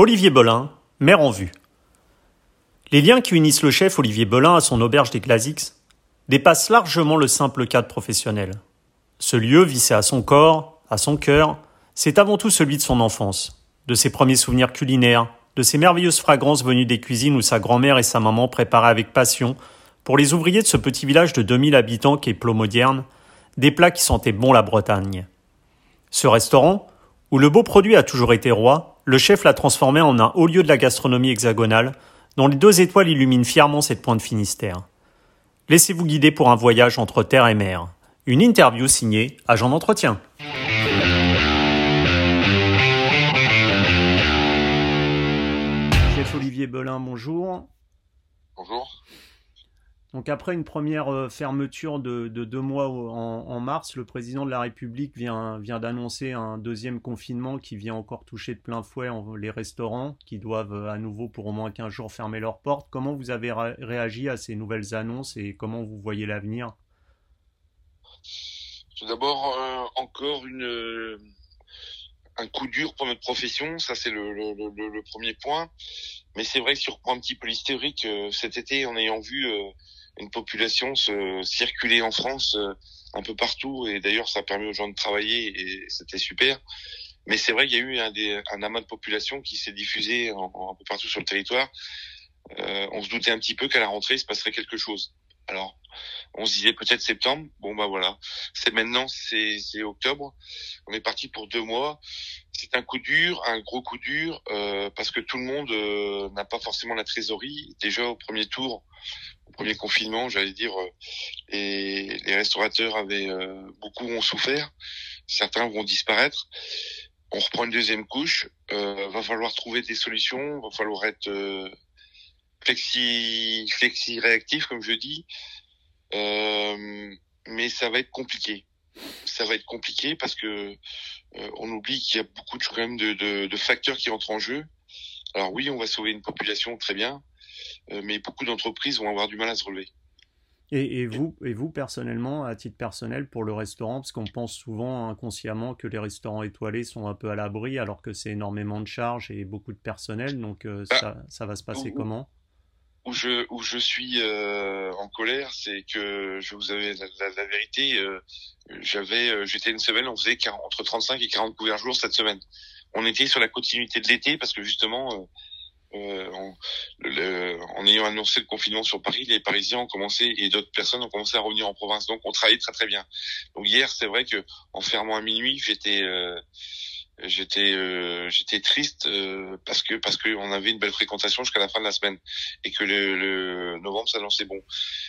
Olivier Belin, maire en vue. Les liens qui unissent le chef Olivier Belin à son auberge des Glazix dépassent largement le simple cadre professionnel. Ce lieu, vissé à son corps, à son cœur, c'est avant tout celui de son enfance, de ses premiers souvenirs culinaires, de ses merveilleuses fragrances venues des cuisines où sa grand-mère et sa maman préparaient avec passion, pour les ouvriers de ce petit village de 2000 habitants qu'est Plot Moderne, des plats qui sentaient bon la Bretagne. Ce restaurant, où le beau produit a toujours été roi, le chef l'a transformé en un haut lieu de la gastronomie hexagonale, dont les deux étoiles illuminent fièrement cette pointe Finistère. Laissez-vous guider pour un voyage entre terre et mer. Une interview signée Agent d'entretien. Chef Olivier Belin, bonjour. Bonjour. Donc après une première euh, fermeture de, deux mois en, mars, le président de la République vient, vient d'annoncer un deuxième confinement qui vient encore toucher de plein fouet les restaurants qui doivent euh, à nouveau pour au moins 15 jours fermer leurs portes. Comment vous avez réagi à ces nouvelles annonces et comment vous voyez l'avenir? Tout d'abord, euh, encore une, un coup dur pour notre profession, ça c'est le, le, premier point. Mais c'est vrai que si on reprend un petit peu l'historique, cet été, en ayant vu une population se circuler en France euh, un peu partout et d'ailleurs ça a permis aux gens de travailler et c'était super. Mais c'est vrai qu'il y a eu un, amas de population qui s'est diffusé un peu partout sur le territoire. Euh, on se doutait un petit peu qu'à la rentrée il se passerait quelque chose. Alors, on se disait peut-être septembre. Bon bah voilà, c'est maintenant, c'est octobre. On est parti pour deux mois. C'est un coup dur, un gros coup dur, euh, parce que tout le monde euh, n'a pas forcément la trésorerie. Déjà au premier tour, au premier confinement, j'allais dire, euh, les, les, restaurateurs avaient beaucoup ont souffert. Certains vont disparaître. On reprend une deuxième couche. Euh, va falloir trouver des solutions. Va falloir être flexi flexi réactif, comme je dis. mais ça va être compliqué. Ça va être compliqué parce que on oublie qu'il y a beaucoup de, quand même de, de, de facteurs qui entrent en jeu. Alors oui, on va sauver une population très bien, euh, mais beaucoup d'entreprises vont avoir du mal à se relever. Et, vous, et vous personnellement, à titre personnel, pour le restaurant, parce qu'on pense souvent inconsciemment que les restaurants étoilés sont un peu à l'abri, alors que c'est énormément de charges et beaucoup de personnel. Donc euh, bah, ça, ça, va se passer comment? Où je, où je suis euh, en colère, c'est que je vous avais la, vérité. j'avais, j'étais une semaine, on faisait entre 35 et 40 couverts jours cette semaine. On était sur la continuité de l'été parce que justement euh, en, en, ayant annoncé le confinement sur Paris, les Parisiens ont commencé et d'autres personnes ont commencé à revenir en province. Donc on travaillait très très bien. Donc hier, c'est vrai que en fermant à minuit, j'étais euh, j'étais euh, j'étais triste euh, parce que parce que on avait une belle fréquentation jusqu'à la fin de la semaine et que le, le novembre s'annonçait bon.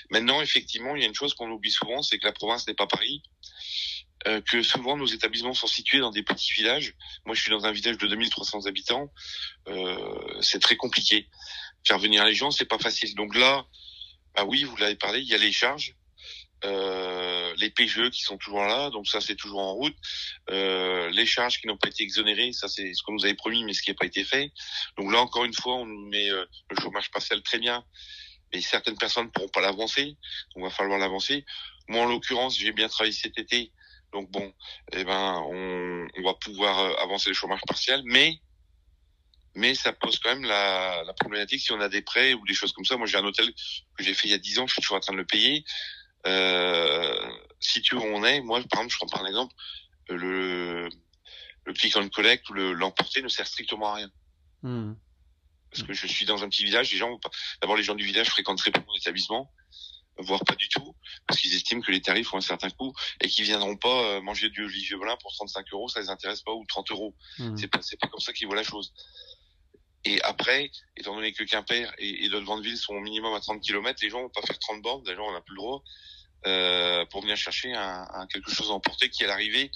Maintenant, effectivement, il y a une chose qu'on oublie souvent, c'est que la province n'est pas Paris. Euh, que souvent nos établissements sont situés dans des petits villages. Moi, je suis dans un village de 2300 habitants. Euh, c'est très compliqué. Faire venir les gens, c'est pas facile. Donc là, bah oui, vous l'avez parlé, il y a les charges, euh, les PGE qui sont toujours là, donc ça c'est toujours en route. Les charges qui n'ont pas été exonérées, ça c'est ce qu'on nous avait promis, mais ce qui n'a pas été fait. Donc là encore une fois, on met euh, le chômage partiel très bien, mais certaines personnes ne pourront pas l'avancer, donc va falloir l'avancer. Moi en l'occurrence, j'ai bien travaillé cet été, donc bon, eh ben, on, va pouvoir euh, avancer le chômage partiel, mais mais ça pose quand même la, la, problématique si on a des prêts ou des choses comme ça. Moi, j'ai un hôtel que j'ai fait il y a 10 ans, je suis toujours en train de le payer. Euh, si tu où on est, moi, par exemple, je prends par exemple, le, le click and collect ou l'emporter ne sert strictement à rien. Hmm. Parce que je suis dans un petit village, les gens, d'abord les gens du village fréquentent très peu mon établissement voire pas du tout, parce qu'ils estiment que les tarifs ont un certain coût et qu'ils viendront pas euh, manger du Olivier Belin pour 35 euros, ça les intéresse pas, ou 30 euros. Mmh. C'est pas, c'est pas comme ça qu'ils voient la chose. Et après, étant donné que Quimper et, et d'autres villes sont au minimum à 30 km, les gens vont pas faire 30 bornes, d'ailleurs on n'a plus le droit, euh, pour venir chercher un, un, quelque chose à emporter qui est à l'arrivée.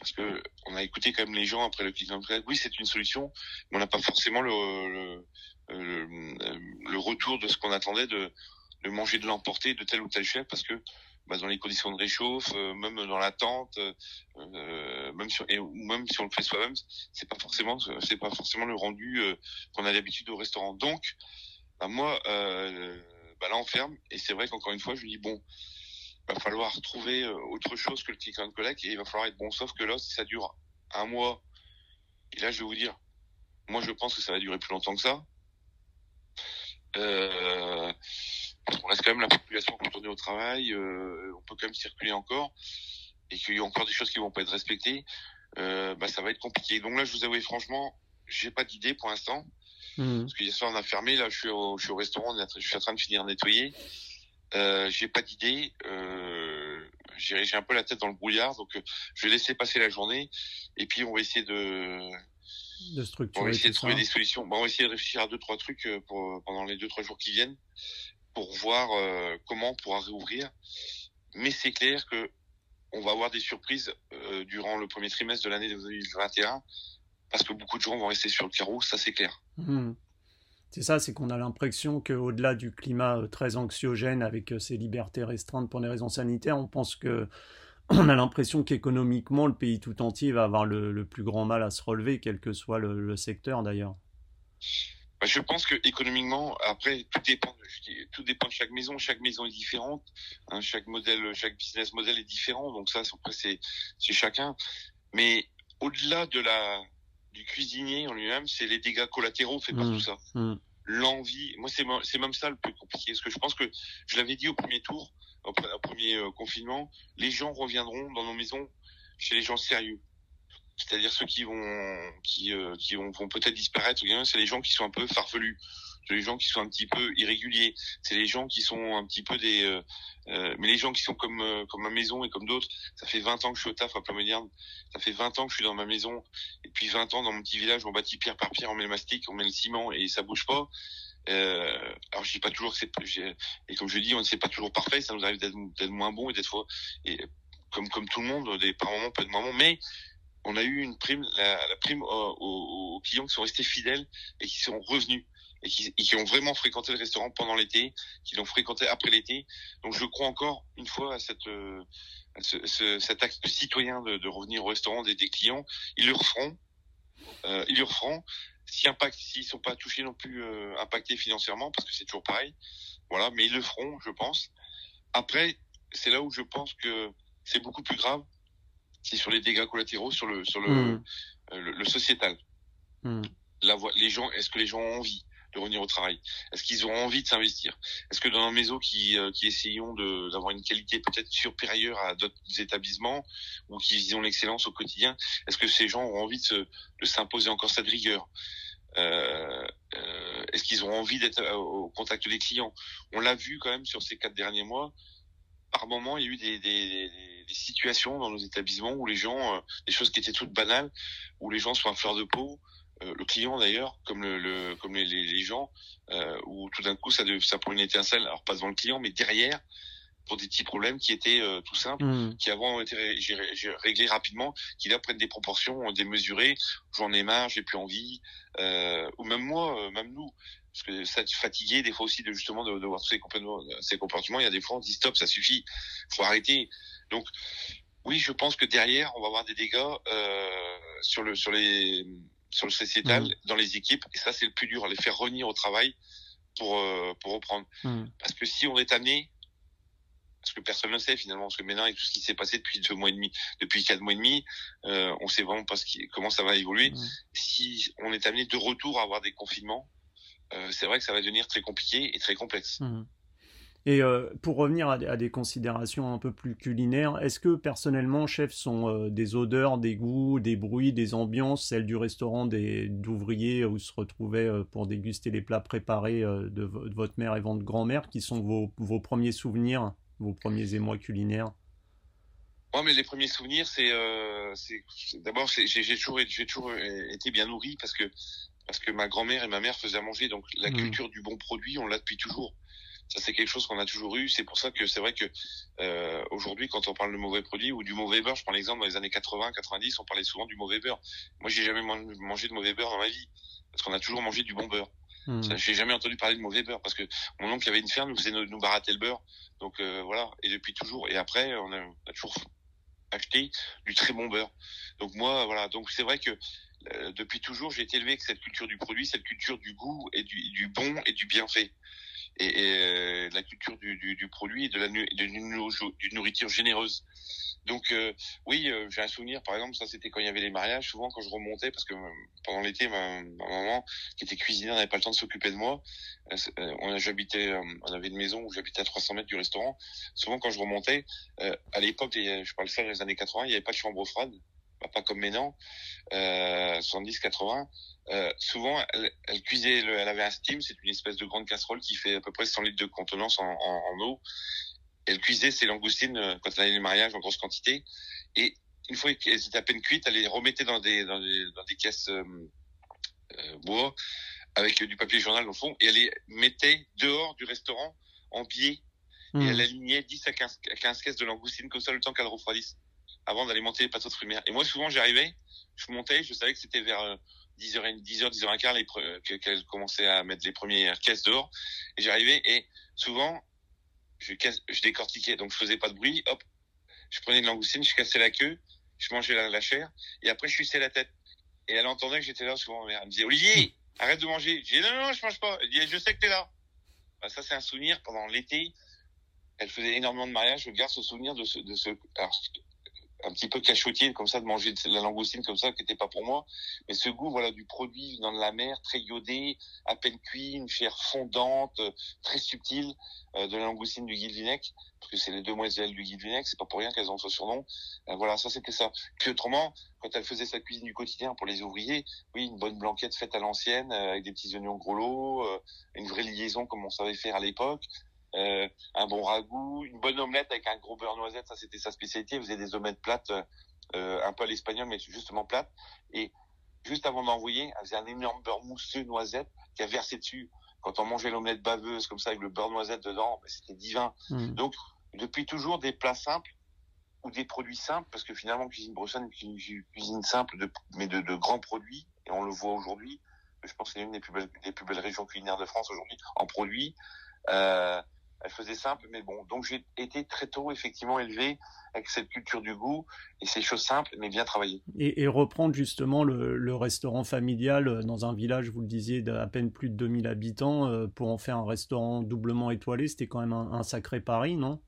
Parce que on a écouté quand même les gens après le clic Oui, c'est une solution, mais on n'a pas forcément le, le, le, le retour de ce qu'on attendait de, de manger de l'emporter de tel ou tel chef parce que bah, dans les conditions de réchauffe, euh, même dans la tente, euh, même si, et, même si on le fait soi-même, c'est pas forcément c'est pas forcément le rendu euh, qu'on a d'habitude au restaurant. Donc, bah, moi, euh, bah, là on ferme et c'est vrai qu'encore une fois, je me dis bon, va falloir trouver autre chose que le click and collect et il va falloir être bon. Sauf que là, si ça dure un mois, et là je vais vous dire, Moi, je pense que ça va durer plus longtemps que ça. Euh, on reste quand même la population retournée au travail, euh, on peut quand même circuler encore, et qu'il y a encore des choses qui vont pas être respectées, euh, bah, ça va être compliqué. Donc là, je vous avoue franchement, j'ai pas d'idée pour l'instant. Mmh. Parce que hier soir on a fermé, là je suis au, je suis au restaurant, je suis en train de finir de nettoyer. Euh, j'ai pas d'idée. Euh, j'ai un peu la tête dans le brouillard, donc euh, je vais laisser passer la journée et puis on va essayer de de structurer. On va essayer de trouver des solutions. Bon, on va essayer de réfléchir à deux trois trucs euh, pour pendant les deux trois jours qui viennent pour voir euh, comment on pourra réouvrir. Mais c'est clair que on va avoir des surprises euh, durant le premier trimestre de l'année 2021 parce que beaucoup de gens vont rester sur le carreau, ça c'est clair. Mmh. C'est ça, c'est qu'on a l'impression qu'au-delà du climat euh, très anxiogène avec ces libertés restreintes pour des raisons sanitaires, on pense que on a l'impression qu'économiquement, le pays tout entier va avoir le, plus grand mal à se relever, quel que soit le secteur d'ailleurs. Bah, je pense que économiquement, après, tout dépend, de, chaque maison. Chaque maison est différente. Hein, chaque modèle, chaque business model est différent. Donc ça, après, c'est chacun. Mais au-delà de la, du cuisinier en lui-même, c'est les dégâts collatéraux fait par mmh. tout ça. Mmh. L'envie. Moi, c'est, c'est même ça le plus compliqué. Parce que je pense que je l'avais dit au premier tour, au, premier euh, confinement, les gens reviendront dans nos maisons chez les gens sérieux c'est-à-dire ceux qui vont qui euh, qui vont, vont peut-être disparaître c'est les gens qui sont un peu farfelus c'est les gens qui sont un petit peu irréguliers. C'est les gens qui sont un petit peu des euh, euh mais les gens qui sont comme euh, comme ma maison et comme d'autres ça fait 20 ans que je suis au taf à plein ça fait 20 ans que je suis dans ma maison. Et puis 20 ans dans mon petit village on bâtit pierre par pierre on met le mastic on met le ciment et ça bouge pas. Euh, alors je dis pas toujours que c'est et comme je dis on ne sait pas toujours parfait. Ça nous arrive d'être moins bon et d'être et comme comme tout le monde des par moments pas de moments mais on a eu une prime, la, la prime aux, clients qui sont restés fidèles et qui sont revenus et qui, qui ont vraiment fréquenté le restaurant pendant l'été, qui l'ont fréquenté après l'été. Donc je crois encore une fois à cette euh, ce, ce, cet acte citoyen de, de, revenir au restaurant des, des clients. Ils le referont, euh, ils le referont. Si impact, s'ils sont pas touchés non plus euh, impactés financièrement, parce que c'est toujours pareil, voilà. Mais ils le feront, je pense. Après, c'est là où je pense que c'est beaucoup plus grave c'est sur les dégâts collatéraux, sur le sur le, hmm. euh, le, sociétal. Mmh. La, les gens, est-ce que les gens ont envie? De revenir au travail. Est-ce qu'ils ont envie de s'investir? Est-ce que dans un maison qui, euh, qui essayons d'avoir une qualité peut-être supérieure à d'autres établissements ou qui visent l'excellence au quotidien, est-ce que ces gens ont envie de, se, de s'imposer encore cette rigueur? Euh, euh, Est-ce qu'ils ont envie d'être au contact des clients? On l'a vu quand même sur ces quatre derniers mois. Par moment, il y a eu des, des des situations dans nos établissements où les gens, euh, des choses qui étaient toutes banales, où les gens sont à fleur de peau, euh, le client d'ailleurs, comme le, le comme les, les, gens, euh, où tout d'un coup ça, ça prend une étincelle, alors pas devant le client, mais derrière, pour des petits problèmes qui étaient euh, tout simples, mmh. qui avant ont été réglés rapidement, qui là prennent des proportions démesurées. J'en ai marre, j'ai plus envie, euh, ou même moi, même nous, parce que ça fatigué des fois aussi de justement de, de voir tous ces comportements, ces comportements. Il y a des fois on dit stop, ça suffit, faut arrêter. Donc, oui, je pense que derrière, on va avoir des dégâts euh, sur le sur les sur le sociétal, mmh. dans les équipes, et ça c'est le plus dur, les faire revenir au travail pour euh, pour reprendre. Mmh. Parce que si on est amené, parce que personne ne sait finalement, parce que maintenant avec tout ce qui s'est passé depuis deux mois et demi, depuis quatre mois et demi, euh, on sait vraiment pas ce qui, comment ça va évoluer. Mmh. Si on est amené de retour à avoir des confinements, euh, c'est vrai que ça va devenir très compliqué et très complexe. Et euh, pour revenir à, des considérations un peu plus culinaires, est-ce que personnellement, chef, sont euh, des odeurs, des goûts, des bruits, des ambiances, celles du restaurant des d'ouvriers où se retrouvaient euh, pour déguster les plats préparés de, votre mère et votre grand-mère, qui sont vos, vos premiers souvenirs, vos premiers émois culinaires? Moi, mais les premiers souvenirs, c'est, d'abord, j'ai toujours, j'ai toujours été bien nourri parce que parce que ma grand-mère et ma mère faisaient à manger, donc la mmh. culture du bon produit, on l'a depuis toujours. Ça, c'est quelque chose qu'on a toujours eu. C'est pour ça que c'est vrai que euh, aujourd'hui, quand on parle de mauvais produits ou du mauvais beurre, je prends l'exemple dans les années 80, 90, on parlait souvent du mauvais beurre. Moi, j'ai jamais mangé de mauvais beurre dans ma vie parce qu'on a toujours mangé du bon beurre. Hmm. J'ai jamais entendu parler de mauvais beurre parce que mon oncle avait une ferme, nous faisait nous, nous barater le beurre. Donc euh, voilà. Et depuis toujours. Et après, on a, on a, toujours acheté du très bon beurre. Donc moi, voilà. Donc c'est vrai que euh, depuis toujours, j'ai été élevé avec cette culture du produit, cette culture du goût et du, du bon et du bienfait. Et, la culture du, du, du, produit et de la d'une nourriture généreuse. Donc euh, oui, euh, j'ai un souvenir, par exemple, ça c'était quand il y avait les mariages, souvent quand je remontais, parce que euh, pendant l'été, ma, maman, qui était cuisinière, n'avait pas le temps de s'occuper de moi. on, j'habitais, on avait une maison où j'habitais à 300 mètres du restaurant. Souvent quand je remontais, à l'époque, je parle ça des années 80, il n'y avait pas de chambre froide, pas comme maintenant, euh, 70, 80. souvent, elle, elle cuisait, elle avait un steam, c'est une espèce de grande casserole qui fait à peu près 100 litres de contenance en, en, en eau elle cuisait ses langoustines euh, quand elle allait le mariage en grosse quantité. Et une fois qu'elles étaient à peine cuites, elle les remettait dans des, dans des, dans des caisses euh, euh bois avec du papier journal au fond et elle les mettait dehors du restaurant en biais et hmm. elle alignait 10 à 15, 15 caisses de langoustines comme ça le temps qu'elle refroidisse avant d'aller monter les de fruits Et moi souvent j'arrivais, je montais, je savais que c'était vers 10h, 10h, 10h15 qu'elle commençait à mettre les premières caisses dehors et j'arrivais et souvent je, je décortiquais, donc je faisais pas de bruit, hop, je prenais une langoustine, je cassais la queue, je mangeais la, chair, et après je suçais la tête. Et elle entendait que j'étais là souvent. Elle me disait, Olivier, arrête de manger. Je disais, non, non, je mange pas. Elle je sais que t'es là. Bah, ça, c'est un souvenir pendant l'été. Elle faisait énormément de mariages. Je garde ce souvenir de ce, de ce, un petit peu cachotier comme ça de manger de la langoustine comme ça qui n'était pas pour moi. Mais ce goût voilà du produit dans la mer très iodé à peine cuit une chair fondante très subtile euh, de la langoustine du Guilvinec parce que c'est les demoiselles du Guilvinec c'est pas pour rien qu'elles ont ce surnom. Euh, voilà ça c'était ça. Puis autrement quand elle faisait sa cuisine du quotidien pour les ouvriers oui une bonne blanquette faite à l'ancienne euh, avec des petits oignons gros lots une vraie liaison comme on savait faire à l'époque euh, un bon ragoût, une bonne omelette avec un gros beurre noisette, ça c'était sa spécialité. Il faisait des omelettes plates, euh, un peu à l'espagnol, mais justement plates. Et juste avant d'envoyer, elle faisait un énorme beurre mousseux noisette qui a versé dessus. Quand on mangeait l'omelette baveuse comme ça avec le beurre noisette dedans, ben, c'était divin. Mmh. Donc depuis toujours des plats simples ou des produits simples, parce que finalement cuisine bretonne est une cuisine simple, de, mais de, de, grands produits, et on le voit aujourd'hui. Je pense que c'est une des plus belles, des plus belles régions culinaires de France aujourd'hui en produits. Euh, elle faisait simple, mais bon. Donc j'ai été très tôt effectivement élevé avec cette culture du goût et ces choses simples, mais bien travaillées. Et, reprendre justement le, restaurant familial euh, dans un village, vous le disiez, d'à peine plus de 2000 habitants, euh, pour en faire un restaurant doublement étoilé, c'était quand même un, sacré pari, non?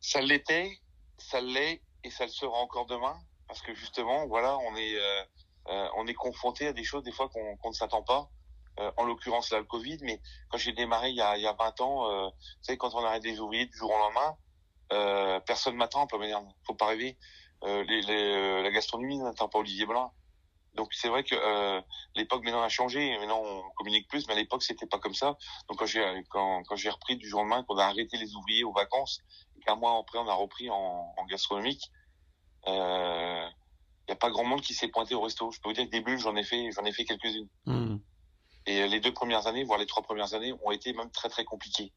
Ça l'était, ça l'est et ça le sera encore demain, parce que justement, voilà, on est, euh, on est confronté à des choses des fois qu'on ne s'attend pas. Euh, en l'occurrence là le Covid, mais quand j'ai démarré il y a, il y a 20 ans, euh, vous savez, quand on arrête des ouvriers du jour au lendemain, euh, personne m'attend, pas me faut pas rêver. Euh, les, les, la gastronomie n'attend pas Olivier Blanc. Donc c'est vrai que euh, l'époque maintenant a changé, maintenant on communique plus, mais à l'époque c'était pas comme ça. Donc quand j'ai quand, quand j'ai repris du jour au lendemain, qu'on a arrêté les ouvriers aux vacances, et qu'un mois après on a repris en, en gastronomique, il euh, y a pas grand monde qui s'est pointé au resto. Je peux vous dire que des bulles j'en ai fait j'en ai fait quelques-unes. Mmh. Et les deux premières années, voire les trois premières années, ont été même très très compliquées.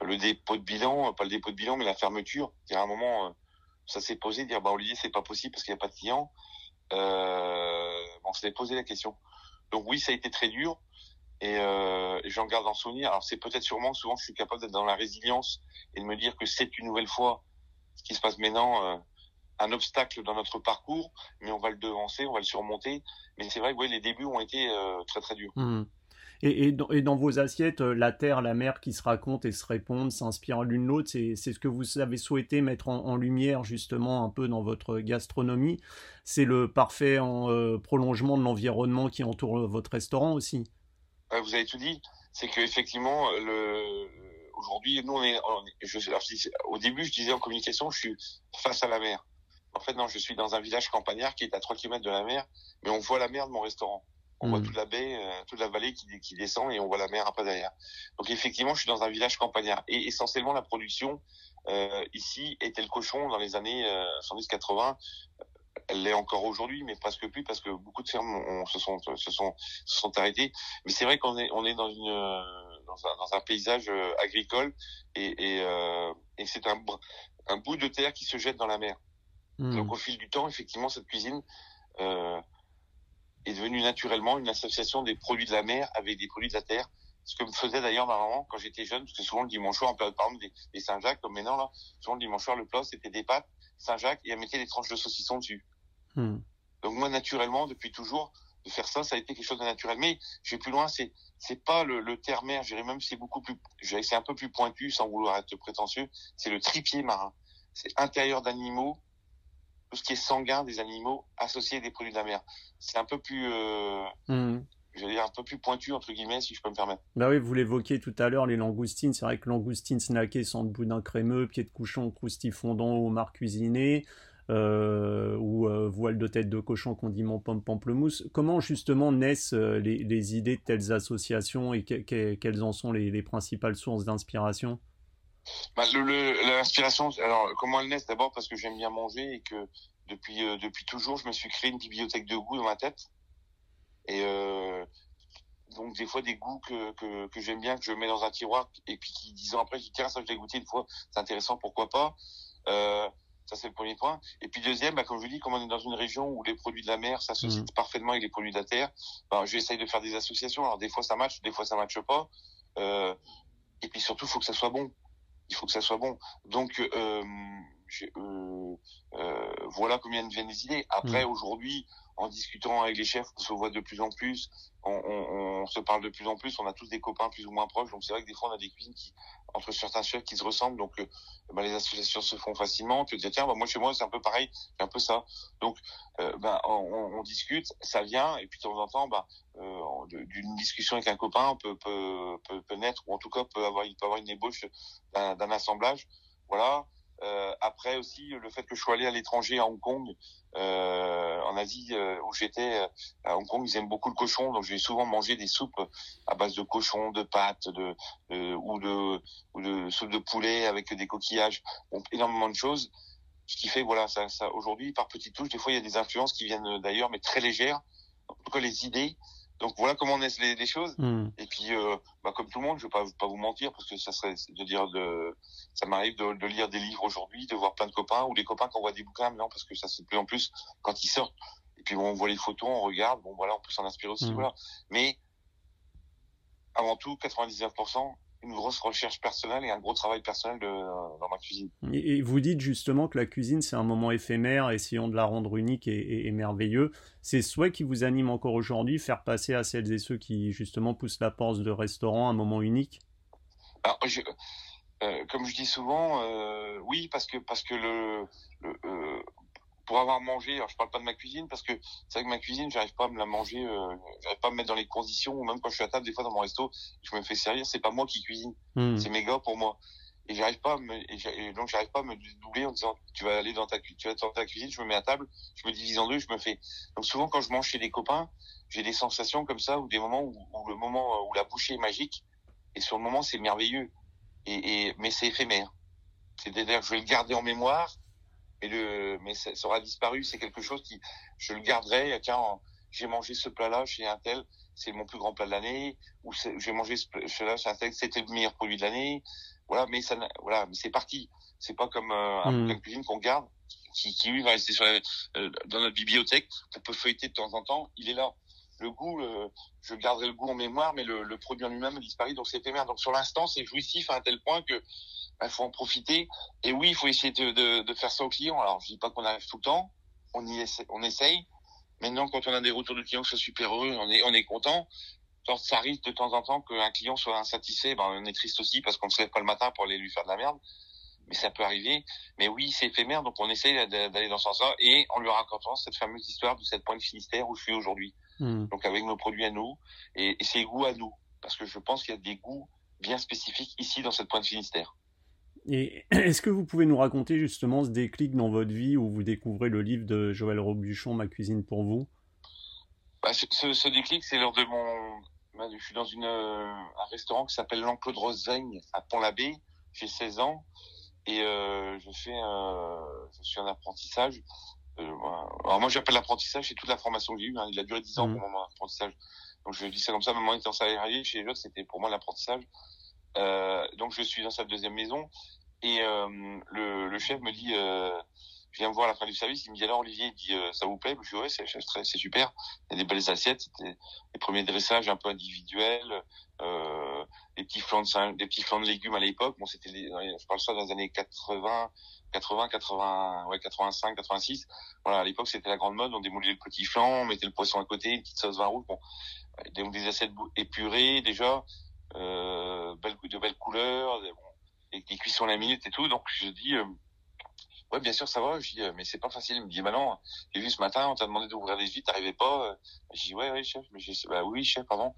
Le dépôt de bilan, pas le dépôt de bilan, mais la fermeture. Il y a un moment, euh, ça s'est posé, dire bah Olivier, c'est pas possible parce qu'il n'y a pas de clients. Euh, on s'est posé la question. Donc oui, ça a été très dur et, euh, j'en garde en souvenir. Alors c'est peut-être sûrement, souvent, je suis capable d'être dans la résilience et de me dire que c'est une nouvelle fois ce qui se passe maintenant. Euh, un obstacle dans notre parcours, mais on va le devancer, on va le surmonter. Mais c'est vrai que oui, les débuts ont été euh, très très durs. Mmh. Et, dans, vos assiettes, euh, la terre, la mer qui se racontent et se répondent, s'inspirent l'une l'autre, c'est ce que vous avez souhaité mettre en, lumière justement un peu dans votre gastronomie. C'est le parfait euh, prolongement de l'environnement qui entoure votre restaurant aussi. vous avez tout dit. C'est que effectivement, le, aujourd'hui, nous on est, au début, je disais en communication, je suis face à la mer. En fait, non, je suis dans un village campagnard qui est à 3 km de la mer, mais on voit la mer de mon restaurant. On voit hmm. toute la baie, euh, toute la vallée qui, qui, descend et on voit la mer après derrière. Donc effectivement, je suis dans un village campagnard et essentiellement la production euh, ici était le cochon dans les années euh, 70-80. Elle l'est encore aujourd'hui, mais presque plus parce que beaucoup de fermes se sont se sont se sont arrêtées. Mais c'est vrai qu'on est on est dans une dans un, dans un paysage euh, agricole et et, euh, et c'est un un bout de terre qui se jette dans la mer. Hmm. Donc au fil du temps, effectivement, cette cuisine euh, est devenue naturellement une association des produits de la mer avec des produits de la terre. Ce que me faisait d'ailleurs ma maman quand j'étais jeune, parce que souvent le dimanche soir, par exemple des, des Saint-Jacques, comme maintenant là, souvent le dimanche soir, le plat c'était des pâtes Saint-Jacques et elle mettait des tranches de saucisson dessus. Hmm. Donc moi naturellement, depuis toujours, de faire ça, ça a été quelque chose de naturel. Mais je vais plus loin, c'est c'est pas le, le terre-mer, je dirais même c'est beaucoup plus, c'est un peu plus pointu sans vouloir être prétentieux. C'est le tripier marin. C'est intérieur d'animaux, tout ce qui est sanguin des animaux associés à des produits de la mer. C'est un peu plus, euh, mmh. je vais dire un peu plus pointu entre guillemets, si je peux me permettre. Bah oui, vous l'évoquiez tout à l'heure, les langoustines. C'est vrai que langoustines snackées sans de boudin crémeux, pied de cochon croustille fondant au mar cuisiné. Euh, ou euh, voile de tête de cochon, condiment pomme pamplemousse. Comment justement naissent euh, les, idées de telles associations et quelles en sont les, principales sources d'inspiration? Bah, L'inspiration, alors comment elle naissent D'abord parce que j'aime bien manger et que depuis depuis toujours, je me suis créé une bibliothèque de goûts dans ma tête. Et donc des fois des goûts que, que, que j'aime bien que je mets dans un tiroir et puis qui dix ans après je dis tiens ça je l'ai goûté une fois c'est intéressant pourquoi pas? Euh, ça, c'est le premier point. Et puis deuxième, bah, comme je vous dis, comme on est dans une région où les produits de la mer s'associent mmh. parfaitement avec les produits de la terre, bah, j'essaye de faire des associations. Alors des fois ça match, des fois ça matche pas. Euh, et puis surtout, il faut que ça soit bon. Il faut que ça soit bon. Donc euh, euh, euh, voilà combien viennent des idées. Après, mmh. aujourd'hui, en discutant avec les chefs, on se voit de plus en plus, on, on, on, se parle de plus en plus, on a tous des copains plus ou moins proches, donc c'est vrai que des fois on a des cuisines qui, entre certains chefs qui se ressemblent, donc euh, bah, les associations se font facilement. Tu te dis tiens, bah, moi chez moi c'est un peu pareil, c'est un peu ça. Donc euh, bah, on, on, discute, ça vient, et puis de temps en temps, bah, euh, d'une discussion avec un copain peut, peut, peut, naître, ou en tout cas peut avoir, il peut avoir une ébauche d'un assemblage. Voilà. Euh, après aussi le fait que je sois allé à l'étranger à Hong Kong, euh, en Asie euh, où j'étais à Hong Kong, ils aiment beaucoup le cochon, donc j'ai souvent mangé des soupes à base de cochon, de pâtes, de, ou de ou de soupe de poulet avec des coquillages, énormément de choses. Ce qui fait voilà ça aujourd'hui par petites touches, des fois il y a des influences qui viennent d'ailleurs, mais très légères. En tout cas les idées donc voilà comment naissent les, les choses. Hmm. Et puis, euh, bah, comme tout le monde, je vais pas, pas vous mentir parce que ça serait de dire de, ça m'arrive de, de, lire des livres aujourd'hui, de voir plein de copains ou les copains qui envoient des bouquins non parce que ça c'est de plus en plus quand ils sortent. Et puis bon, on voit les photos, on regarde, bon voilà, on peut s'en inspirer aussi, hmm. voilà. Mais avant tout, 99%, une grosse recherche personnelle et un gros travail personnel de, dans ma cuisine. Et vous dites justement que la cuisine, c'est un moment éphémère, essayons de la rendre unique et, merveilleux. C'est souhait qui vous anime encore aujourd'hui, faire passer à celles et ceux qui justement poussent la porte de restaurant un moment unique? Alors, je, euh, Comme je dis souvent, euh, oui, parce que parce que le, le euh, pour avoir mangé, alors je parle pas de ma cuisine parce que c'est vrai que ma cuisine, j'arrive pas à me la manger, euh, j'arrive pas à me mettre dans les conditions ou même quand je suis à table des fois dans mon resto, je me fais servir, c'est pas moi qui cuisine, hmm. c'est mes gars pour moi. Et j'arrive pas à me, et, donc j'arrive pas à me doubler en disant tu vas aller dans ta tu vas dans ta cuisine, je me mets à table, je me divise en deux, je me fais. Donc souvent quand je mange chez des copains, j'ai des sensations comme ça ou des moments où, où le moment où la bouchée est magique et sur le moment c'est merveilleux et, et mais c'est éphémère. C'est-à-dire que je vais le garder en mémoire mais le mais ça, aura disparu. C'est quelque chose qui je le garderai. Tiens j'ai mangé ce plat là chez un tel. C'est mon plus grand plat de l'année. Ou j'ai mangé ce plat là chez un tel. C'était le meilleur produit de l'année. Voilà mais ça voilà mais c'est parti. C'est pas comme euh, un mmh. de cuisine qu'on garde qui, qui lui va rester sur euh, dans notre bibliothèque. Qu'on peut feuilleter de temps en temps. Il est là. Le goût euh, je garderai le goût en mémoire mais le, le produit en lui-même disparaît donc c'est éphémère. Donc sur l'instant c'est jouissif à un tel point que il faut en profiter. Et oui, il faut essayer de, de, de, faire ça aux clients. Alors, je dis pas qu'on arrive tout le temps, on y essaie, on essaye. Maintenant, quand on a des retours de clients qui sont super heureux, on est, on est content. Quand ça arrive de temps en temps qu'un client soit insatisfait, ben, on est triste aussi parce qu'on ne se lève pas le matin pour aller lui faire de la merde. Mais ça peut arriver. Mais oui, c'est éphémère, donc on essaye d'aller dans ce sens-là et en lui racontant cette fameuse histoire de cette pointe Finistère où je suis aujourd'hui. Hmm. Donc avec nos produits à nous et, et ses goûts à nous. Parce que je pense qu'il y a des goûts bien spécifiques ici dans cette pointe Finistère. Et est-ce que vous pouvez nous raconter justement ce déclic dans votre vie où vous découvrez le livre de Joël Robuchon, Ma cuisine pour vous? Bah, ce, ce, déclic, c'est lors de mon... Bah, je suis dans une, euh, un restaurant qui s'appelle l'Enclos de Rosaigne à Pont-l'Abbé. J'ai 16 ans et euh, je fais, euh, je suis en apprentissage. Euh, Alors moi, j'appelle l'apprentissage, c'est toute la formation que j'ai eue. Hein. Il a duré 10 ans mmh. pour mon apprentissage. Donc je dis ça comme ça, même en étant salarié chez les autres, c'était pour moi l'apprentissage. Euh, donc je suis dans cette deuxième maison et euh, le, le, chef me dit, euh, je viens me voir à la fin du service, il me dit alors Olivier, il dit ça vous plaît? Je dis ouais, c'est super. Il y a des belles assiettes, c'était les premiers dressages un peu individuels, euh, des petits flancs de des petits flancs de légumes à l'époque. Bon, c'était je parle ça dans les années 80, 80, 80, ouais 85, 86. Voilà, à l'époque c'était la grande mode, on démolissait le petit flanc, on mettait le poisson à côté, une petite sauce vin rouge. Bon, donc des assiettes épurées déjà, euh, de belles couleurs, des, bon, des cuissons à la minute et tout. Donc je dis euh, Ouais, bien sûr, ça va. Euh, mais c'est pas facile. Il me dit, bah non, j'ai vu ce matin, on t'a demandé d'ouvrir les vitres, t'arrivais pas. Je dis, ouais, ouais, chef, mais bah oui, chef, pardon,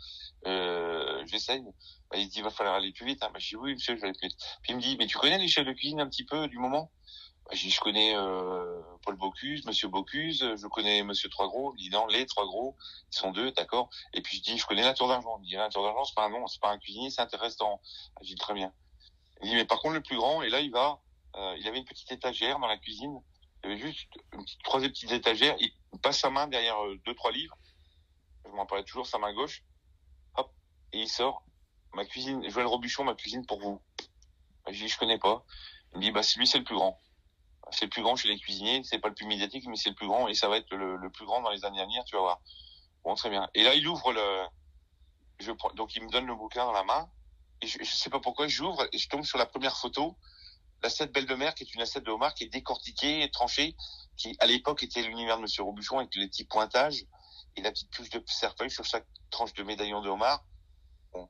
euh, j'essaye. Bah, il dit, va falloir aller plus vite. Hein. Bah, dis, oui, monsieur, je vais aller plus vite. Puis il me dit, mais tu connais les chefs de cuisine un petit peu du moment? Je je connais euh, Paul Bocuse, monsieur Bocuse, je connais monsieur Trois Gros. Il dit, non, les Trois Gros, ils sont deux, d'accord. Et puis je dis, je connais la Tour d'Argent. Il dit, la Tour d'Argent, c'est pas un nom, c'est pas un cuisinier, c'est un restaurant. Je dis, très bien. Il dit, mais par contre, le plus grand, et là, il va, euh, il avait une petite étagère dans la cuisine il avait juste une petite, trois petites étagères. Il passe sa main derrière euh, deux, trois livres. Je m'en parlais toujours, sa main gauche. Hop. Et il sort. Ma cuisine, Joël Robuchon, ma cuisine pour vous. Je dis, je connais pas. Il me dit, bah, lui, c'est le plus grand. C'est le plus grand chez les cuisiniers. C'est pas le plus médiatique, mais c'est le plus grand. Et ça va être le, plus grand dans les années à venir, tu vas voir. Bon, très bien. Et là, il ouvre le, je donc il me donne le bouquin dans la main. Et je, je sais pas pourquoi, j'ouvre et je tombe sur la première photo l'assiette Belle de Mer, qui est une assiette de homard qui est décortiquée et tranchée, qui à l'époque était l'univers de Monsieur Robuchon avec les petits pointages et la petite touche de cercueil sur chaque tranche de médaillon de homard. Bon.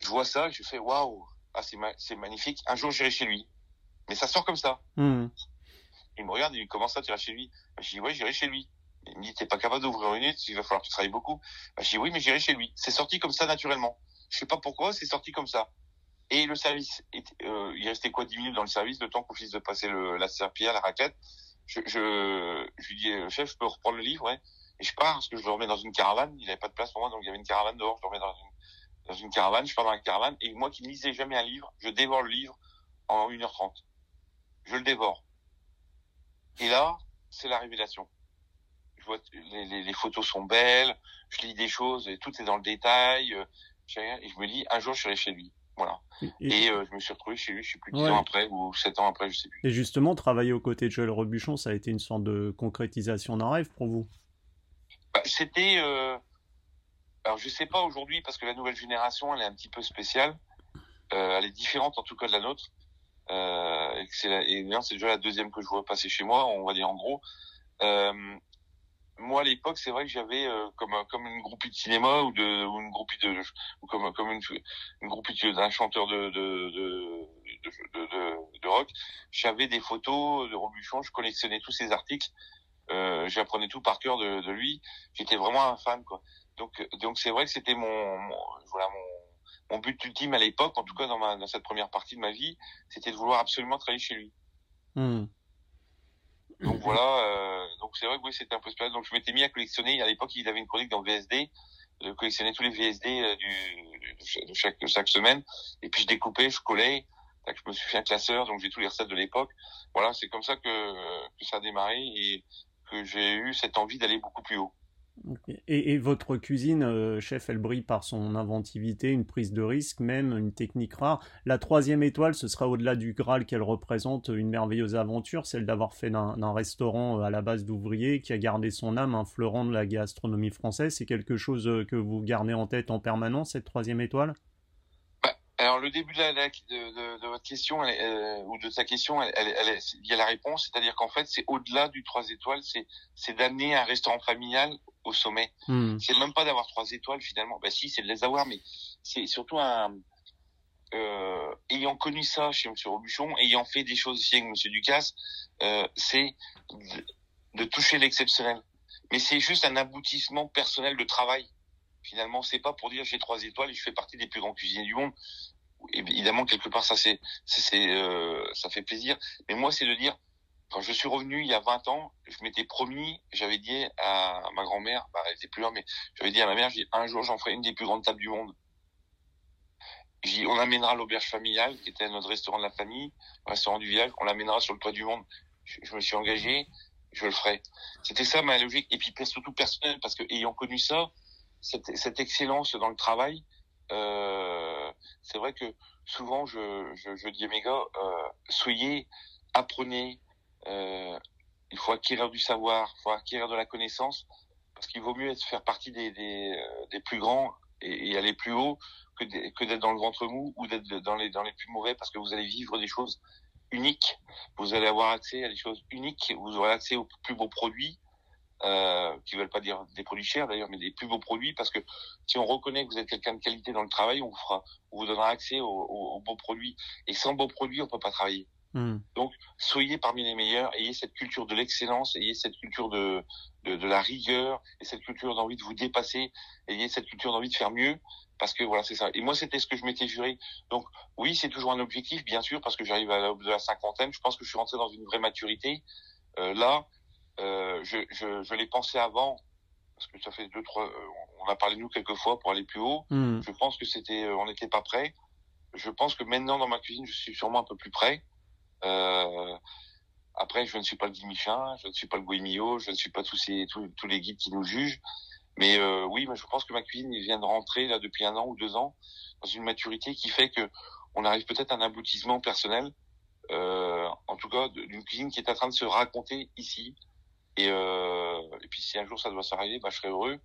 Je vois ça, je fais waouh, ah c'est c'est magnifique. Un jour j'irai chez lui, mais ça sort comme ça. Hmm. Il me regarde, il commence à tirer chez lui? Je dis ouais, j'irai chez lui. Il me dit t'es pas capable d'ouvrir une hutte, il va falloir que tu travailles beaucoup. Je dis oui, mais j'irai chez lui. C'est sorti comme ça naturellement. Je sais pas pourquoi, c'est sorti comme ça. Et le service, euh, il restait quoi 10 minutes dans le service, le temps qu'on finisse de passer le, la serpillière, la raquette. Je, je, je lui dis, euh, chef, je peux reprendre le livre, ouais. Et je pars parce que je le remets dans une caravane. Il avait pas de place pour moi, donc il y avait une caravane dehors. Je le remets dans une, dans une caravane. Je pars dans la caravane. Et moi qui ne lisais jamais un livre, je dévore le livre en 1h30. Je le dévore. Et là, c'est la révélation. Je vois, les, les, les, photos sont belles. Je lis des choses et tout est dans le détail. Euh, et je me dis, un jour, je serai chez lui. Voilà. Et, euh, je me suis retrouvé chez lui, je sais plus, 10 ans après ou 7 ans après, je sais plus. Et justement, travailler aux côtés de Joël Rebuchon, ça a été une sorte de concrétisation d'un rêve pour vous? Bah, C'était. Euh... Alors, je sais pas aujourd'hui, parce que la nouvelle génération, elle est un petit peu spéciale. Euh, elle est différente, en tout cas, de la nôtre. Euh, et c'est déjà la deuxième que je vois passer chez moi, on va dire en gros. Euh, moi à l'époque c'est vrai que j'avais euh, comme comme une groupie de cinéma ou de ou une groupie de ou comme comme une, une groupie d'un chanteur de de de, de, de, de rock j'avais des photos de Robuchon je collectionnais tous ses articles euh, j'apprenais tout par cœur de, de lui j'étais vraiment un fan quoi donc donc c'est vrai que c'était mon, voilà mon mon but ultime à l'époque en tout cas dans ma dans cette première partie de ma vie c'était de vouloir absolument travailler chez lui hmm. Donc voilà, euh, donc c'est vrai que oui, c'était un peu spécial. Donc je m'étais mis à collectionner. À l'époque, il avait une chronique dans VSD. Je collectionnais tous les VSD euh, du, de chaque, chaque semaine. Et puis je découpais, je collais. Je me suis fait un classeur, donc j'ai tous les recettes de l'époque. Voilà, c'est comme ça que, que ça a démarré et que j'ai eu cette envie d'aller beaucoup plus haut. Et, votre cuisine, euh, chef, elle brille par son inventivité, une prise de risque, même une technique rare. La troisième étoile, ce sera au-delà du Graal qu'elle représente une merveilleuse aventure, celle d'avoir fait d'un restaurant euh, à la base d'ouvriers qui a gardé son âme, un fleuron de la gastronomie française. C'est quelque chose euh, que vous gardez en tête en permanence, cette troisième étoile? Alors le début de, la, de, de, votre question euh, ou de sa question, elle, elle, il y a la réponse, c'est-à-dire qu'en fait c'est au-delà du trois étoiles, c'est c'est d'amener un restaurant familial au sommet. Hmm. C'est même pas d'avoir trois étoiles finalement. Bah si, c'est de les avoir, mais c'est surtout un euh, ayant connu ça chez Monsieur Robuchon, ayant fait des choses aussi avec Monsieur Ducasse, euh, c'est de, de toucher l'exceptionnel. Mais c'est juste un aboutissement personnel de travail. Finalement, c'est pas pour dire j'ai trois étoiles et je fais partie des plus grands cuisiniers du monde. Évidemment quelque part ça c'est c'est euh, ça fait plaisir. Mais moi c'est de dire quand je suis revenu il y a 20 ans je m'étais promis j'avais dit à ma grand-mère bah, elle était plus là mais j'avais dit à ma mère j'ai un jour j'en ferai une des plus grandes tables du monde. J'ai on amènera l'auberge familiale qui était notre restaurant de la famille restaurant du village on l'amènera sur le toit du monde. Je, me suis engagé je le ferai. C'était ça ma logique. Et puis surtout personnel parce que ayant connu ça cette, excellence dans le travail euh, c'est vrai que souvent je, je, je, dis à mes gars, euh, soyez, apprenez, euh, il faut acquérir du savoir, il faut acquérir de la connaissance, parce qu'il vaut mieux être faire partie des, des, euh, des plus grands et, aller plus haut que d'être dans le ventre mou ou d'être dans les, dans les plus mauvais, parce que vous allez vivre des choses uniques, vous allez avoir accès à des choses uniques, vous aurez accès aux plus beaux produits, euh, qui veulent pas dire des produits chers d'ailleurs, mais des plus beaux produits, parce que si on reconnaît que vous êtes quelqu'un de qualité dans le travail, on vous fera, on vous donnera accès aux, aux beaux produits. Et sans beaux produits, on peut pas travailler. Hmm. Donc, soyez parmi les meilleurs, ayez cette culture de l'excellence, ayez cette culture de, de, de, la rigueur, et cette culture d'envie de vous dépasser, ayez cette culture d'envie de faire mieux, parce que voilà, c'est ça. Et moi, c'était ce que je m'étais juré. Donc, oui, c'est toujours un objectif, bien sûr, parce que j'arrive à l'aube de la cinquantaine. Je pense que je suis rentré dans une vraie maturité. Euh, là, euh, je, je, je l'ai pensé avant, parce que ça fait deux, trois, euh, on a parlé de nous quelques fois pour aller plus haut. Hmm. Je pense que c'était, euh, on n'était pas prêt. Je pense que maintenant dans ma cuisine, je suis sûrement un peu plus prêt. Euh, après, je ne suis pas le Guy Michin, je ne suis pas le Guimio, je ne suis pas tous ces tous, tous les guides qui nous jugent. Mais euh, oui, mais je pense que ma cuisine vient de rentrer là depuis un an ou deux ans dans une maturité qui fait que on arrive peut-être à un aboutissement personnel, euh, en tout cas d'une cuisine qui est en train de se raconter ici. Et, euh, et puis si un jour ça doit s'arriver, bah, je serai heureux.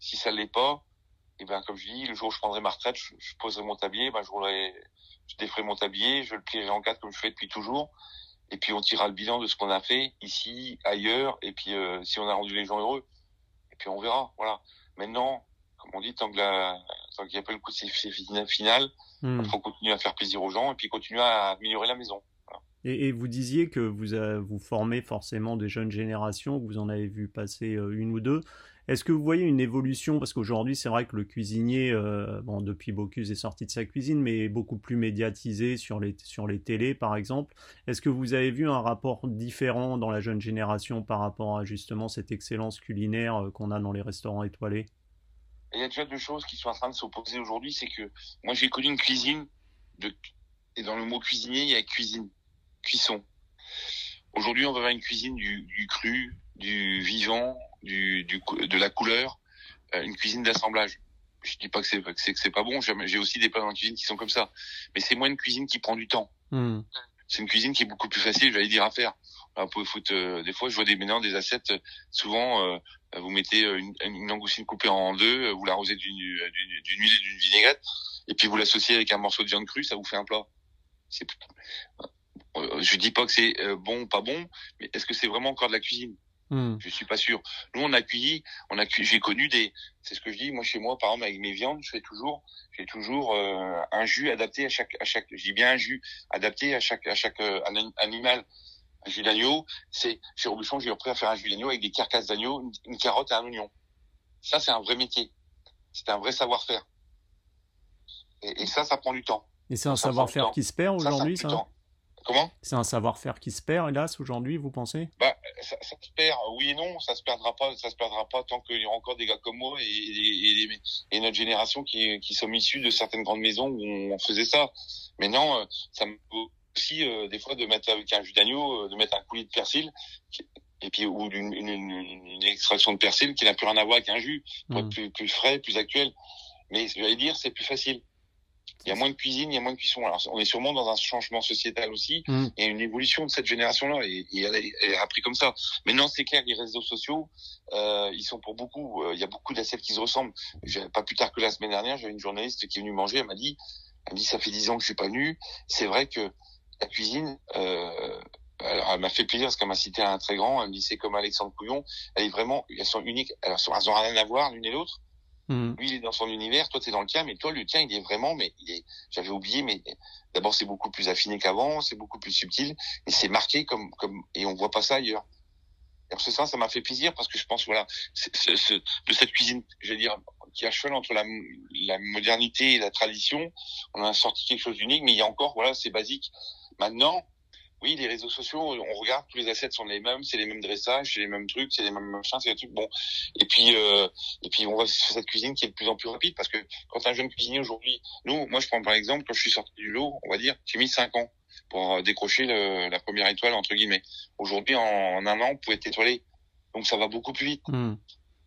Si ça l'est pas, et ben comme je dis, le jour où je prendrai ma retraite, je, je poserai mon tablier, ben je roulerai je déferai mon tablier, je le plierai en quatre comme je fais depuis toujours. Et puis on tirera le bilan de ce qu'on a fait ici, ailleurs, et puis euh, si on a rendu les gens heureux. Et puis on verra. Voilà. Maintenant, comme on dit, tant que la, tant qu'il n'y a pas le coup de final, hmm. il faut continuer à faire plaisir aux gens et puis continuer à améliorer la maison. Et, vous disiez que vous, vous formez forcément des jeunes générations, vous en avez vu passer euh, une ou deux. Est-ce que vous voyez une évolution? Parce qu'aujourd'hui, c'est vrai que le cuisinier, euh, bon, depuis Bocuse est sorti de sa cuisine, mais est beaucoup plus médiatisé sur les, sur les télés, par exemple. Est-ce que vous avez vu un rapport différent dans la jeune génération par rapport à justement cette excellence culinaire euh, qu'on a dans les restaurants étoilés? Il y a déjà deux choses qui sont en train de s'opposer aujourd'hui. C'est que moi, j'ai connu une cuisine, de, et dans le mot cuisinier, il y a cuisine, cuisson. Aujourd'hui, on va avoir une cuisine du, du cru, du vivant, du, du de la couleur, euh, une cuisine d'assemblage. Je dis pas que c'est que c'est pas bon. J'ai aussi des plats dans la cuisine qui sont comme ça, mais c'est moins une cuisine qui prend du temps. Hmm. C'est une cuisine qui est beaucoup plus facile, j'allais dire, à faire. Un peu foot. Euh, des fois, je vois des maintenant des assiettes. Souvent, euh, vous mettez une, une, langoustine coupée en deux, vous l'arrosez d'une huile et d'une vinaigrette, et puis vous l'associez avec un morceau de viande crue, ça vous fait un plat. C'est je dis pas que c'est bon ou pas bon, mais est-ce que c'est vraiment encore de la cuisine? Hmm. Je suis pas sûr. Nous, on a accueilli, on a j'ai connu des, c'est ce que je dis, moi chez moi, par exemple, avec mes viandes, je fais toujours, j'ai toujours euh, un jus adapté à chaque, à chaque, je dis bien un jus adapté à chaque, à chaque euh, animal. Un jus d'agneau, c'est chez Robuchon, j'ai appris à faire un jus d'agneau avec des carcasses d'agneau, une, carotte et un oignon. Ça, c'est un vrai métier. C'est un vrai savoir-faire. Et, et, ça, ça prend du temps. Et c'est un savoir-faire qui se perd aujourd'hui, ça, ça Comment? C'est un savoir-faire qui se perd, hélas, aujourd'hui, vous pensez? Bah, ça, ça, se perd, oui et non. Ça se perdra pas, ça se perdra pas tant qu'il y aura encore des gars comme moi et, et, et, notre génération qui, qui sommes issus de certaines grandes maisons où on faisait ça. Mais non, euh, ça me aussi euh, des fois de mettre avec un jus d'agneau, euh, de mettre un coulis de persil et puis ou une, une, une, extraction de persil qui n'a plus rien à voir avec un jus, pour être hmm. plus, plus frais, plus actuel. Mais je vais dire, c'est plus facile. Il y a moins de cuisine, il y a moins de cuisson. Alors, on est sûrement dans un changement sociétal aussi. Mm. Il y a une évolution de cette génération-là et, et elle, est, appris comme ça. Maintenant, c'est clair, les réseaux sociaux, euh, ils sont pour beaucoup. Euh, il y a beaucoup d'assiettes qui se ressemblent. Pas plus tard que la semaine dernière, j'avais une journaliste qui est venue manger. Elle m'a dit, elle m'a dit, ça fait dix ans que je suis pas venu. C'est vrai que la cuisine, euh, elle m'a fait plaisir parce qu'elle m'a cité un très grand. Elle me dit, c'est comme Alexandre Couillon. Elle est vraiment, elles sont uniques. Elles sont, elles ont rien à voir l'une et l'autre. Mmh. Lui, il est dans son univers, toi, tu es dans le tien, mais toi, le tien, il est vraiment, mais il est, j'avais oublié, mais d'abord, c'est beaucoup plus affiné qu'avant, c'est beaucoup plus subtil, et c'est marqué comme, comme, et on voit pas ça ailleurs. Et ce ça, ça m'a fait plaisir parce que je pense, voilà, de cette cuisine, je vais dire, qui a cheval entre la, la modernité et la tradition, on a sorti quelque chose d'unique, mais il y a encore, voilà, c'est basique. Maintenant, oui, les réseaux sociaux, on regarde, tous les assets sont les mêmes, c'est les mêmes dressages, c'est les mêmes trucs, c'est les mêmes machins, c'est les trucs bon. Et puis, euh, et puis on voit cette cuisine qui est de plus en plus rapide parce que quand un jeune cuisinier aujourd'hui, nous, moi je prends par exemple, quand je suis sorti du lot, on va dire, j'ai mis cinq ans pour décrocher le, la première étoile entre guillemets. Aujourd'hui, en, un an, on pouvait être étoilé, donc ça va beaucoup plus vite. Hmm.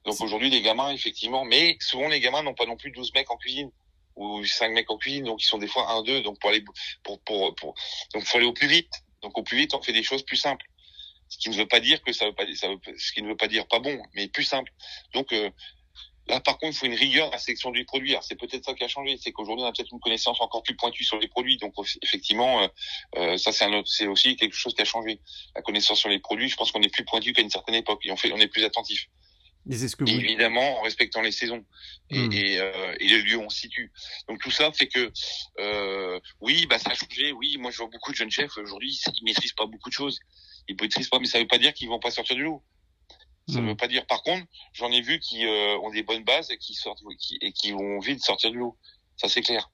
Donc aujourd'hui, les gamins, effectivement, mais souvent les gamins n'ont pas non plus 12 mecs en cuisine ou 5 mecs en cuisine, donc ils sont des fois un, deux, donc pour aller pour pour, pour donc faut aller au plus vite. Donc au plus vite, on fait des choses plus simples. Ce qui ne veut pas dire que ça veut pas, ce qui ne veut pas dire pas bon, mais plus simple. Donc euh, là, par contre, il faut une rigueur à la sélection du produit. c'est peut-être ça qui a changé, c'est qu'aujourd'hui, on a peut-être une connaissance encore plus pointue sur les produits. Donc effectivement, euh, euh, ça c'est aussi quelque chose qui a changé. La connaissance sur les produits, je pense qu'on est plus pointu qu'à une certaine époque. Et on fait, on est plus attentif. Ce que Évidemment, en respectant les saisons et, hmm. euh, et, les lieux où on se situe. Donc tout ça fait que euh, oui, bah ça a changé. Oui, moi je vois beaucoup de jeunes chefs aujourd'hui, ils maîtrisent pas beaucoup de choses. Ils maîtrisent pas, mais ça veut pas dire qu'ils vont pas sortir du lot. Ça ne hmm. veut pas dire. Par contre, j'en ai vu qui euh, ont des bonnes bases et qui sortent qui, et qui ont envie de sortir de l'eau. Ça c'est clair.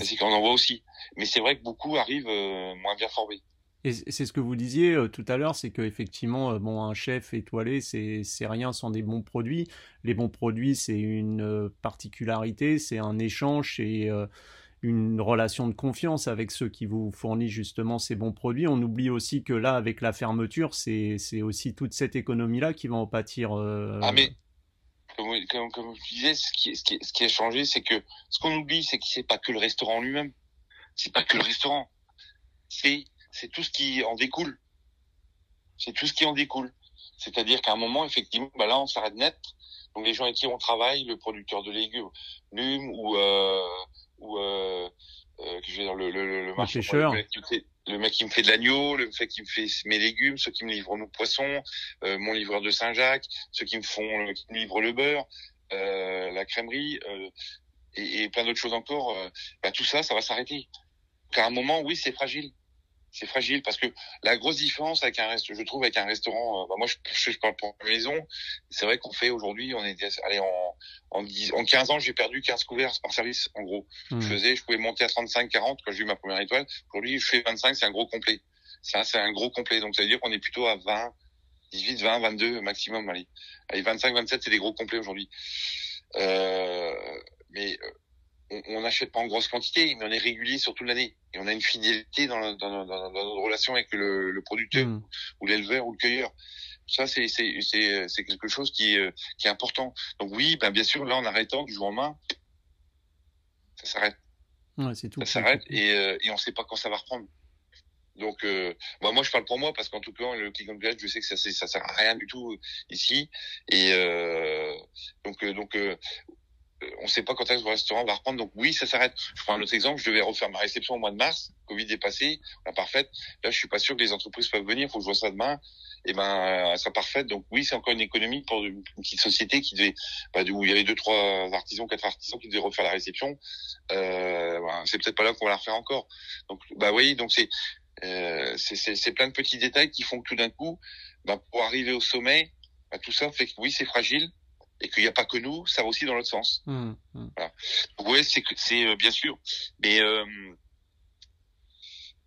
C'est qu'on en voit aussi. Mais c'est vrai que beaucoup arrivent euh, moins bien formés. Et c'est ce que vous disiez euh, tout à l'heure, c'est qu'effectivement, bon, un chef étoilé, c'est rien sans des bons produits. Les bons produits, c'est une particularité, c'est un échange, et une relation de confiance avec ceux qui vous fournissent justement ces bons produits. On oublie aussi que là, avec la fermeture, c'est aussi toute cette économie-là qui va en pâtir. Euh, ah mais, comme, comme, je disais, ce qui, ce qui, ce qui a changé, c'est que ce qu'on oublie, c'est que c'est pas que le restaurant lui-même. C'est pas que le restaurant. C'est c'est tout ce qui en découle. C'est tout ce qui en découle. C'est-à-dire qu'à un moment, effectivement, bah là, on s'arrête net. Donc les gens avec qui on travaille, le producteur de légumes, ou euh, ou euh, euh, je veux dire le le, le, marché, le, mec le mec qui me fait de l'agneau, le mec qui me fait mes légumes, ceux qui me livrent nos poissons, euh, mon livreur de Saint-Jacques, ceux qui me font qui me livrent le beurre, euh, la crèmerie euh, et, et, plein d'autres choses encore. Euh, bah, tout ça, ça va s'arrêter. À un moment, oui, c'est fragile c'est fragile parce que la grosse différence avec un reste, je trouve avec un restaurant, euh, bah moi je, je, parle pour la maison, c'est vrai qu'on fait aujourd'hui, on est allé en en, 10, en 15 ans, j'ai perdu 15 couverts par service en gros. Je hmm. faisais, je pouvais monter à 35 40 quand j'ai eu ma première étoile. Aujourd'hui, je fais 25, c'est un gros complet. Ça c'est un gros complet. Donc ça veut dire qu'on est plutôt à 20 18, 20, 22 maximum, allez. Allez, 25, 27, c'est des gros complets aujourd'hui. Euh, mais euh, on n'achète pas en grosse quantité, mais on est régulier sur toute l'année. Et on a une fidélité dans, dans, dans, notre relation avec le, le producteur hmm. ou l'éleveur ou le cueilleur. Ça, c'est c'est quelque chose qui, euh, qui est important. Donc oui, ben bien sûr, là, en arrêtant du jour au lendemain, ça s'arrête. Ouais, c'est tout. Ça s'arrête et, euh, et on ne sait pas quand ça va reprendre. Donc, euh, bah, moi, je parle pour moi parce qu'en tout cas, le click and collect, je sais que ça, ça sert à rien du tout ici. Et euh, donc, donc, euh, on ne sait pas quand est-ce que le restaurant va reprendre. Donc oui, ça s'arrête. Je prends un autre exemple. Je devais refaire ma réception au mois de mars. Covid est passé, la parfaite. Là, je suis pas sûr que les entreprises peuvent venir. Faut que je vois ça demain. Et eh ben, euh, elle sera parfaite. Donc oui, c'est encore une économie pour une petite société qui devait, bah, où il y avait deux, trois artisans, quatre artisans qui devaient refaire la réception. Euh, bah, c'est peut-être pas là qu'on va la refaire encore. Donc, bah oui, donc c'est, euh, c'est plein de petits détails qui font que tout d'un coup, bah, pour arriver au sommet, bah, tout ça fait que oui, c'est fragile et qu'il n'y a pas que nous, ça va aussi dans l'autre sens. Mmh, mmh. Voilà. C'est c'est euh, bien sûr, mais euh,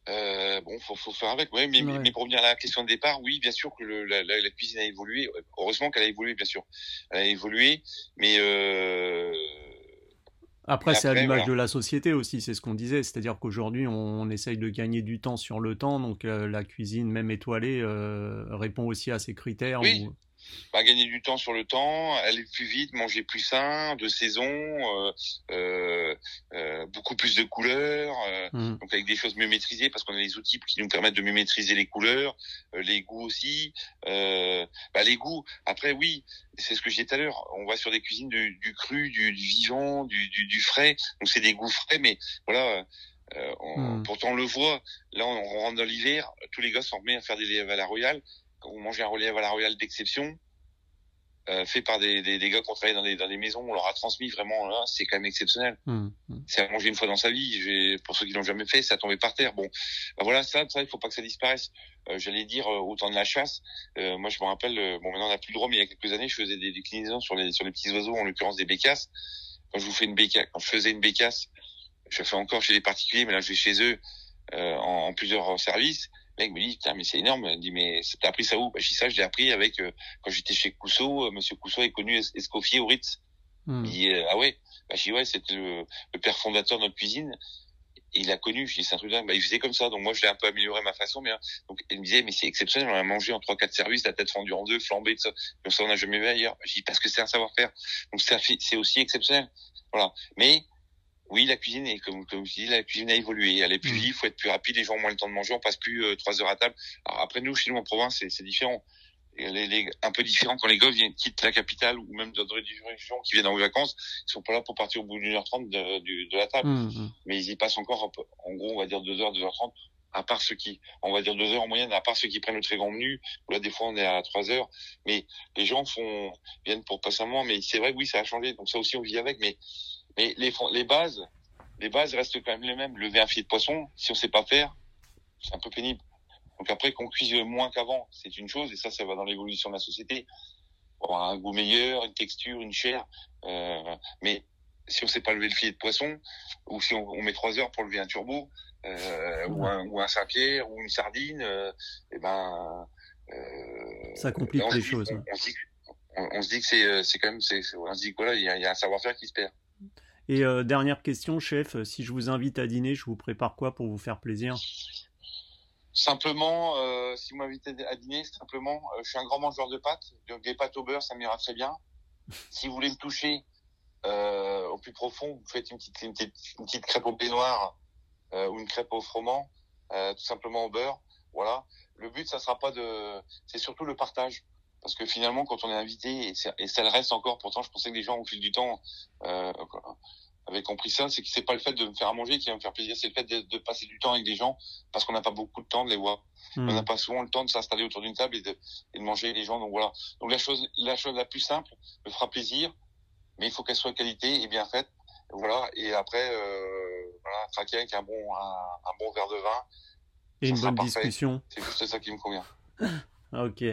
euh, bon, faut, faut faire avec. Ouais, mais, mais, pour revenir à la question de départ, oui, bien sûr que le, la, la, cuisine a évolué. Heureusement qu'elle a évolué, bien sûr. Elle a évolué, mais après, c'est à l'image de la société aussi, c'est ce qu'on disait. C'est-à-dire qu'aujourd'hui, on, on, essaye de gagner du temps sur le temps. Donc, la cuisine, même étoilée, répond aussi à ces critères. Oui bah, gagner du temps sur le temps, aller plus vite, manger plus sain, de saison, euh, euh, euh beaucoup plus de couleurs, euh, mmh. donc avec des choses mieux maîtrisées parce qu'on a les outils qui nous permettent de mieux maîtriser les couleurs, euh, les goûts aussi. bah, les goûts, après oui, c'est ce que je disais tout à l'heure, on va sur des cuisines du, du cru, du, du vivant, du, du, du frais, donc c'est des goûts frais, mais voilà. Euh, on, mmh. Pourtant, on le voit. Là, on, rentre dans l'hiver. Tous les gars sont remis à faire des à la royale quand vous mangez un relief à la royale d'exception, euh, fait par des, des, des gars qui ont travaillé dans des, dans des maisons, on leur a transmis vraiment, là, c'est quand même exceptionnel. Mmh, mmh. C'est à manger une fois dans sa vie. Pour ceux qui l'ont jamais fait, ça a tombé par terre. Bon, bah voilà, ça, ça, il faut pas que ça disparaisse. Euh, J'allais dire euh, au temps de la chasse. Euh, moi, je me rappelle, euh, bon, maintenant on n'a plus le droit, mais il y a quelques années, je faisais des déclinaisons sur les sur les petits oiseaux, en l'occurrence des bécasses. Quand je vous fais une bécasse, quand je faisais une bécasse, je fais encore chez les particuliers, mais là, je vais chez eux en, en plusieurs services mec me dit, putain, mais c'est énorme. Il me dit, mais t'as appris ça où? Bah, Je dis ça, je l'ai appris avec, euh, quand j'étais chez Cousseau, euh, Monsieur Cousseau est connu Escoffier au Ritz. Hmm. Il dit, euh, ah ouais? Bah, Je dis, ouais, c'était le, père fondateur de notre cuisine. il a connu, je dis, c'est un truc dingue. Bah, il faisait comme ça, donc moi, je l'ai un peu amélioré ma façon. Mais, hein. donc, il me disait, mais c'est exceptionnel, on a mangé en trois, quatre services, la tête fendue en deux, flambée, de ça. Comme ça, on n'a jamais vu ailleurs. Je dis, parce que c'est un savoir-faire. Donc, c'est aussi exceptionnel. Voilà. Mais, Oui, la cuisine est comme comme je dis, la cuisine a évolué. Elle est plus Mm. vive, faut être plus rapide. Les gens ont moins le temps de manger. On passe plus euh, trois heures à table. Alors après nous, chez nous en province, c'est différent. Les, les- un peu différent quand les gars viennent quittent la capitale ou même d'autres régions qui viennent en vacances, ils sont pas là pour partir au bout d'une heure trente de, du- de la table. Mhm. Mais ils y passent encore peu- en gros, on va dire deux heures, deux heures trente. À part ceux qui, on va dire deux heures en moyenne, à part ceux qui prennent le très grand menu. Où là, des fois, on est à trois heures. Mais les gens font viennent pour passer un moment. Mais c'est vrai, oui, ça a changé. Donc ça aussi, on vit avec. Mais mais les les bases, les bases restent quand même les mêmes. Lever un filet de poisson, si on sait pas faire, c'est un peu pénible. Donc après, qu'on cuise moins qu'avant, c'est une chose. Et ça, ça va dans l'évolution de la société. Pour avoir un goût meilleur, une texture, une chair. Euh, mais si on sait pas lever le filet de poisson, ou si on, on met trois heures pour lever un turbo, euh, ou un ou un Saint-Pierre, ou une sardine, euh, eh ben euh, Ça complique les choses, On, ouais. on se dit, que- c'est quand même, c'est, on se dit que voilà, il y y a un savoir-faire qui se perd. Et euh, dernière question, chef, euh, si je vous invite à dîner, je vous prépare quoi pour vous faire plaisir? Simplement, euh, si vous m'invitez à dîner, simplement, euh, je suis un grand mangeur de pâtes, donc des pâtes au beurre, ça m'ira très bien. Si vous voulez me toucher au plus profond, vous faites une petite, une petite, une petite crêpe au baignoire ou une crêpe au froment, tout simplement au beurre. Voilà. Le but, ça sera pas de, c'est surtout le partage, parce que finalement, quand on est invité et, ça le reste encore. Pourtant, je pensais que les gens, au fil du temps, euh, avaient compris ça. C'est que c'est pas le fait de me faire à manger qui va me faire plaisir, c'est le fait de, de passer du temps avec des gens, parce qu'on n'a pas beaucoup de temps de les voir. On n'a pas souvent le temps de s'installer autour d'une table et de, et de manger les gens. Donc voilà. Donc la chose, la chose la plus simple me fera plaisir, mais il faut qu'elle soit de qualité et bien faite. Voilà. Et après, euh, voilà, craquer avec un bon, un, un bon verre de vin, Et une bonne discussion. c'est juste ça qui me convient. Ah, Ok.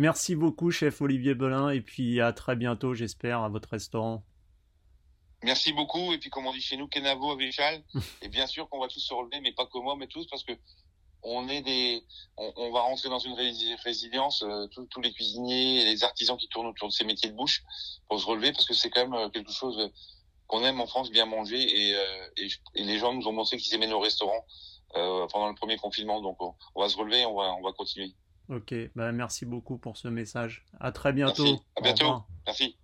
Merci beaucoup, chef Olivier Belin, et puis à très bientôt, j'espère, à votre restaurant. Merci beaucoup. Et puis, comme on dit chez nous, Kenavo avec Charles. et bien sûr qu'on va tous se relever, mais pas que moi, mais tous, parce que on est des, on, on va rentrer dans une rési- résilience, euh, tous, les cuisiniers et les artisans qui tournent autour de ces métiers de bouche pour se relever, parce que c'est quand même euh, quelque chose euh, qu'on aime en France, bien manger, et, euh, et, je- et les gens nous ont montré qu'ils aimaient nos restaurants euh, pendant le premier confinement. Donc, on, on va se relever, on va, on va continuer. Ok, bah, merci beaucoup pour ce message. À très bientôt. Merci. À Au bientôt. Merci.